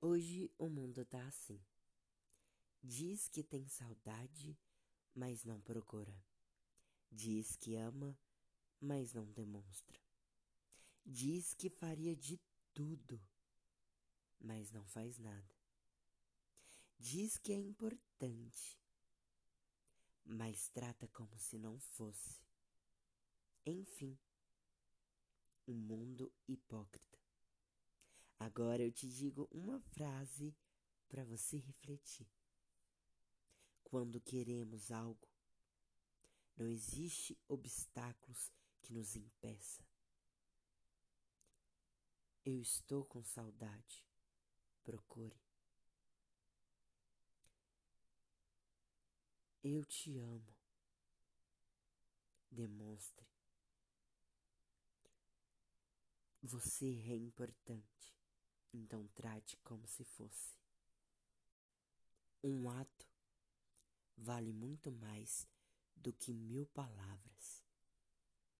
Hoje o mundo tá assim. Diz que tem saudade, mas não procura. Diz que ama, mas não demonstra. Diz que faria de tudo, mas não faz nada. Diz que é importante, mas trata como se não fosse. Enfim, um mundo hipócrita. Agora eu te digo uma frase para você refletir. Quando queremos algo, não existe obstáculos que nos impeça. Eu estou com saudade. Procure. Eu te amo. Demonstre. Você é importante. Então trate como se fosse. Um ato vale muito mais do que mil palavras.